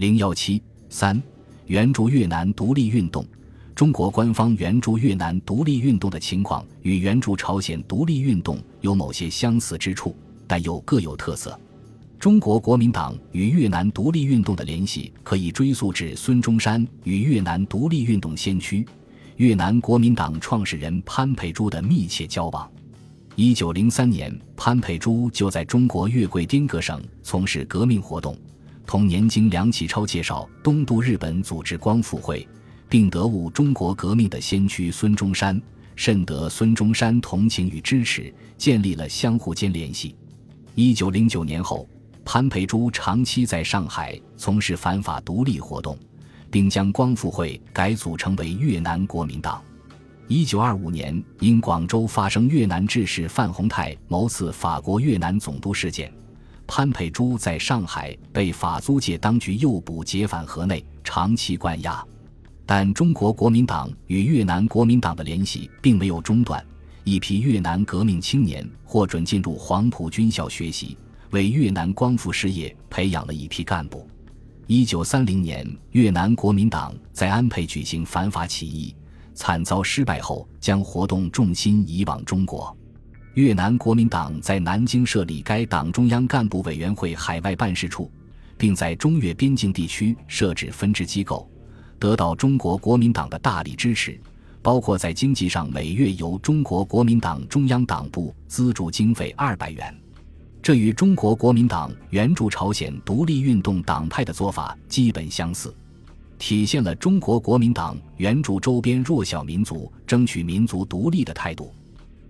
零幺七三，援助越南独立运动。中国官方援助越南独立运动的情况与援助朝鲜独立运动有某些相似之处，但又各有特色。中国国民党与越南独立运动的联系可以追溯至孙中山与越南独立运动先驱、越南国民党创始人潘佩珠的密切交往。一九零三年，潘佩珠就在中国越桂丁格省从事革命活动，同年经梁启超介绍东渡日本组织光复会。并得悟中国革命的先驱孙中山，甚得孙中山同情与支持，建立了相互间联系。一九零九年后，潘培珠长期在上海从事反法独立活动，并将光复会改组成为越南国民党。一九二五年，因广州发生越南志士范洪泰谋刺法国越南总督事件，潘佩珠在上海被法租界当局诱捕解返河内，长期关押。但中国国民党与越南国民党的联系并没有中断，一批越南革命青年获准进入黄埔军校学习，为越南光复事业培养了一批干部。一九三零年，越南国民党在安沛举行反法起义，惨遭失败后，将活动重心移往中国。越南国民党在南京设立该党中央干部委员会海外办事处，并在中越边境地区设置分支机构。得到中国国民党的大力支持，包括在经济上每月由中国国民党中央党部资助经费二百元，这与中国国民党援助朝鲜独立运动党派的做法基本相似，体现了中国国民党援助周边弱小民族、争取民族独立的态度。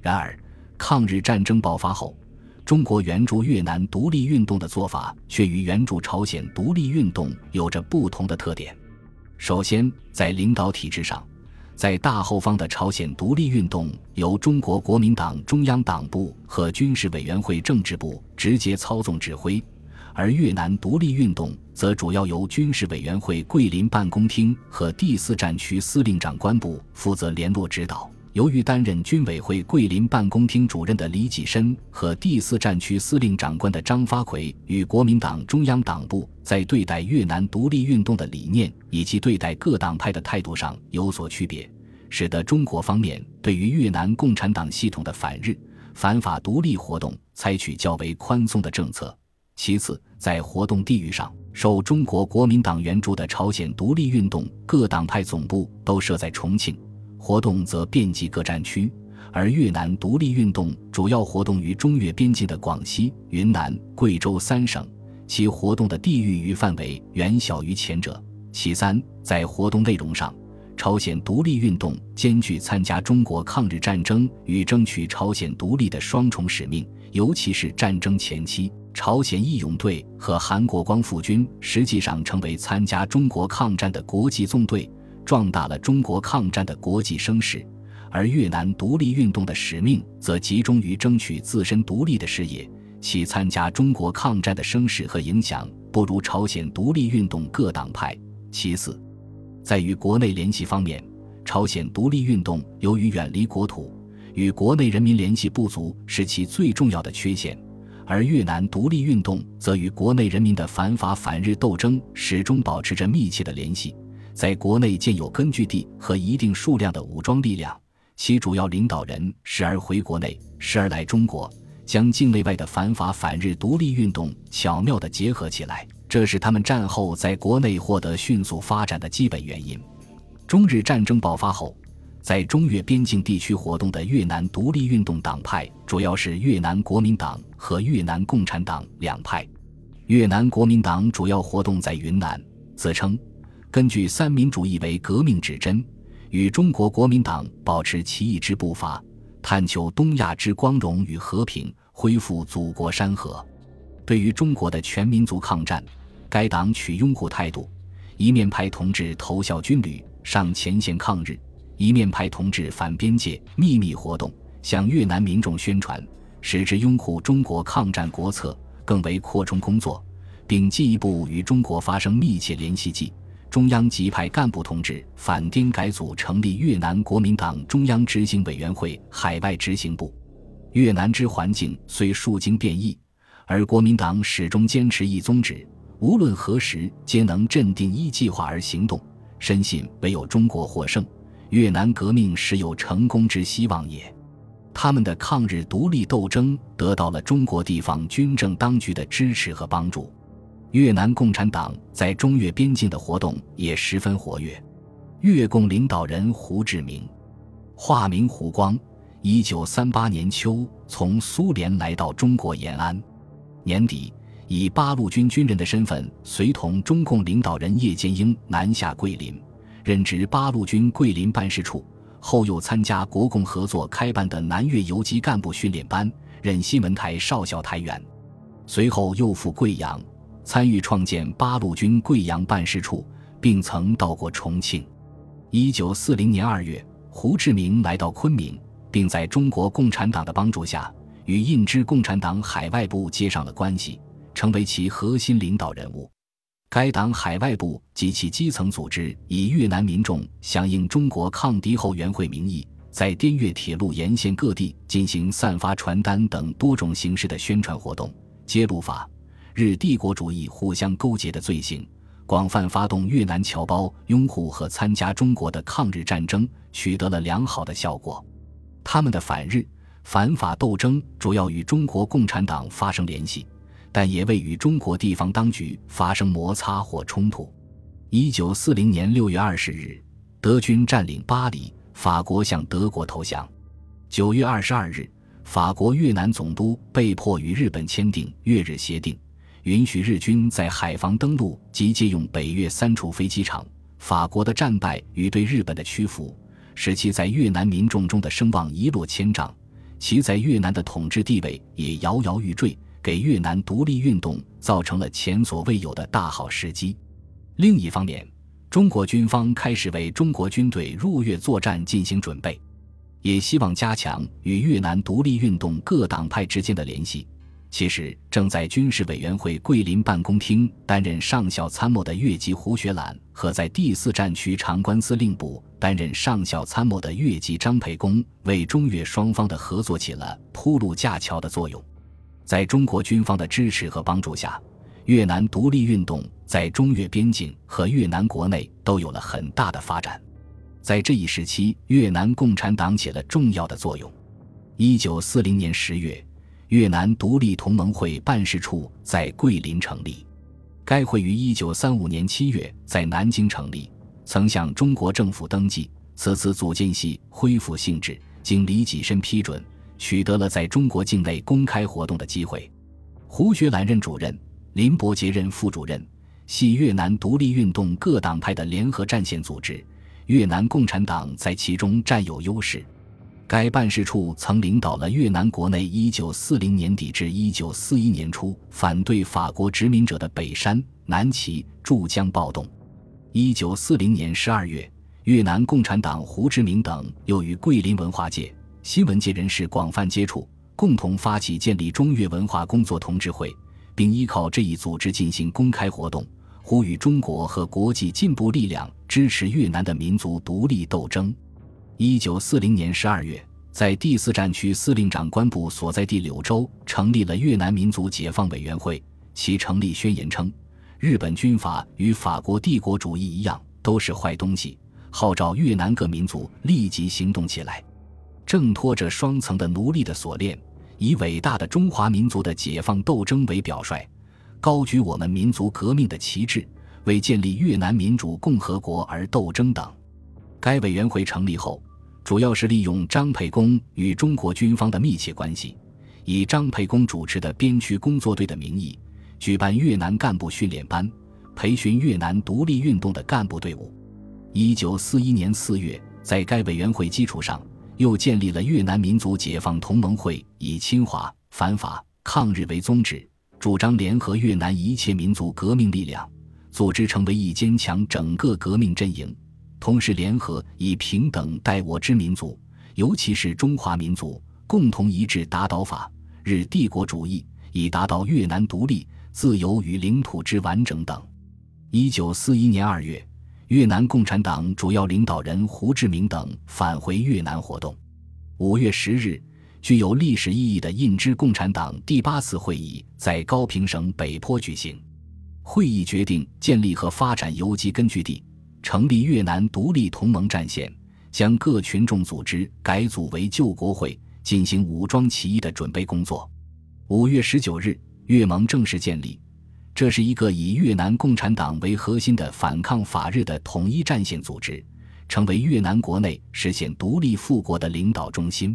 然而，抗日战争爆发后，中国援助越南独立运动的做法却与援助朝鲜独立运动有着不同的特点。首先，在领导体制上，在大后方的朝鲜独立运动由中国国民党中央党部和军事委员会政治部直接操纵指挥，而越南独立运动则主要由军事委员会桂林办公厅和第四战区司令长官部负责联络指导。由于担任军委会桂林办公厅主任的李济深和第四战区司令长官的张发奎与国民党中央党部在对待越南独立运动的理念以及对待各党派的态度上有所区别，使得中国方面对于越南共产党系统的反日、反法独立活动采取较为宽松的政策。其次，在活动地域上，受中国国民党援助的朝鲜独立运动各党派总部都设在重庆。活动则遍及各战区，而越南独立运动主要活动于中越边境的广西、云南、贵州三省，其活动的地域与范围远小于前者。其三，在活动内容上，朝鲜独立运动兼具参加中国抗日战争与争取朝鲜独立的双重使命，尤其是战争前期，朝鲜义勇队和韩国光复军实际上成为参加中国抗战的国际纵队。壮大了中国抗战的国际声势，而越南独立运动的使命则集中于争取自身独立的事业，其参加中国抗战的声势和影响不如朝鲜独立运动各党派。其次，在与国内联系方面，朝鲜独立运动由于远离国土，与国内人民联系不足，是其最重要的缺陷；而越南独立运动则与国内人民的反法反日斗争始终保持着密切的联系。在国内建有根据地和一定数量的武装力量，其主要领导人时而回国内，时而来中国，将境内外的反法反日独立运动巧妙地结合起来，这是他们战后在国内获得迅速发展的基本原因。中日战争爆发后，在中越边境地区活动的越南独立运动党派主要是越南国民党和越南共产党两派。越南国民党主要活动在云南，自称。根据三民主义为革命指针，与中国国民党保持奇异之步伐，探求东亚之光荣与和平，恢复祖国山河。对于中国的全民族抗战，该党取拥护态度，一面派同志投效军旅上前线抗日，一面派同志反边界秘密活动，向越南民众宣传，使之拥护中国抗战国策，更为扩充工作，并进一步与中国发生密切联系。际。中央即派干部同志反颠改组，成立越南国民党中央执行委员会海外执行部。越南之环境虽数经变异，而国民党始终坚持一宗旨：无论何时皆能镇定依计划而行动，深信唯有中国获胜，越南革命时有成功之希望也。他们的抗日独立斗争得到了中国地方军政当局的支持和帮助。越南共产党在中越边境的活动也十分活跃。越共领导人胡志明，化名胡光，一九三八年秋从苏联来到中国延安，年底以八路军军人的身份随同中共领导人叶剑英南下桂林，任职八路军桂林办事处，后又参加国共合作开办的南越游击干部训练班，任新闻台少校台员，随后又赴贵阳。参与创建八路军贵阳办事处，并曾到过重庆。一九四零年二月，胡志明来到昆明，并在中国共产党的帮助下，与印支共产党海外部接上了关系，成为其核心领导人物。该党海外部及其基层组织以越南民众响应中国抗敌后援会名义，在滇越铁路沿线各地进行散发传单等多种形式的宣传活动，揭露法。日帝国主义互相勾结的罪行，广泛发动越南侨胞拥护和参加中国的抗日战争，取得了良好的效果。他们的反日反法斗争主要与中国共产党发生联系，但也未与中国地方当局发生摩擦或冲突。一九四零年六月二十日，德军占领巴黎，法国向德国投降。九月二十二日，法国越南总督被迫与日本签订越日协定。允许日军在海防登陆及借用北越三处飞机场。法国的战败与对日本的屈服，使其在越南民众中的声望一落千丈，其在越南的统治地位也摇摇欲坠，给越南独立运动造成了前所未有的大好时机。另一方面，中国军方开始为中国军队入越作战进行准备，也希望加强与越南独立运动各党派之间的联系。其实，正在军事委员会桂林办公厅担任上校参谋的越籍胡学览，和在第四战区长官司令部担任上校参谋的越籍张培公，为中越双方的合作起了铺路架桥的作用。在中国军方的支持和帮助下，越南独立运动在中越边境和越南国内都有了很大的发展。在这一时期，越南共产党起了重要的作用。一九四零年十月。越南独立同盟会办事处在桂林成立，该会于一九三五年七月在南京成立，曾向中国政府登记。此次组建系恢复性质，经李济深批准，取得了在中国境内公开活动的机会。胡学兰任主任，林伯杰任副主任，系越南独立运动各党派的联合战线组织，越南共产党在其中占有优势。该办事处曾领导了越南国内1940年底至1941年初反对法国殖民者的北山、南齐、驻江暴动。1940年12月，越南共产党胡志明等又与桂林文化界、新闻界人士广泛接触，共同发起建立中越文化工作同志会，并依靠这一组织进行公开活动，呼吁中国和国际进步力量支持越南的民族独立斗争。一九四零年十二月，在第四战区司令长官部所在地柳州成立了越南民族解放委员会。其成立宣言称：“日本军阀与法国帝国主义一样，都是坏东西。”号召越南各民族立即行动起来，挣脱着双层的奴隶的锁链，以伟大的中华民族的解放斗争为表率，高举我们民族革命的旗帜，为建立越南民主共和国而斗争等。该委员会成立后。主要是利用张沛公与中国军方的密切关系，以张沛公主持的边区工作队的名义，举办越南干部训练班，培训越南独立运动的干部队伍。一九四一年四月，在该委员会基础上，又建立了越南民族解放同盟会，以侵华、反法、抗日为宗旨，主张联合越南一切民族革命力量，组织成为一坚强整个革命阵营。同时，联合以平等待我之民族，尤其是中华民族，共同一致打倒法日帝国主义，以达到越南独立、自由与领土之完整等。一九四一年二月，越南共产党主要领导人胡志明等返回越南活动。五月十日，具有历史意义的印支共产党第八次会议在高平省北坡举行。会议决定建立和发展游击根据地，成立越南独立同盟战线，将各群众组织改组为救国会，进行武装起义的准备工作。五月十九日，越盟正式建立，这是一个以越南共产党为核心的反抗法日的统一战线组织，成为越南国内实现独立复国的领导中心。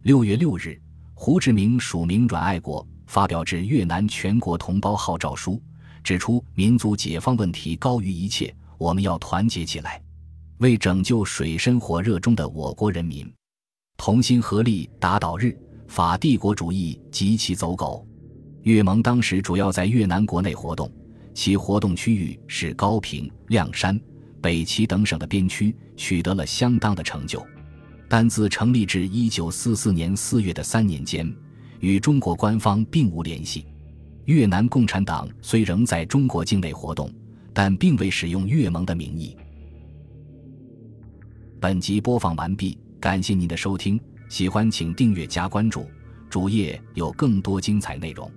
六月六日，胡志明署名阮爱国发表致越南全国同胞号召书。指出民族解放问题高于一切，我们要团结起来，为拯救水深火热中的我国人民，同心合力打倒日法帝国主义及其走狗。越盟当时主要在越南国内活动，其活动区域是高平、亮山、北齐等省的边区，取得了相当的成就。但自成立至一九四四年四月的三年间，与中国官方并无联系。越南共产党虽仍在中国境内活动，但并未使用越盟的名义。本集播放完毕，感谢您的收听，喜欢请订阅加关注，主页有更多精彩内容。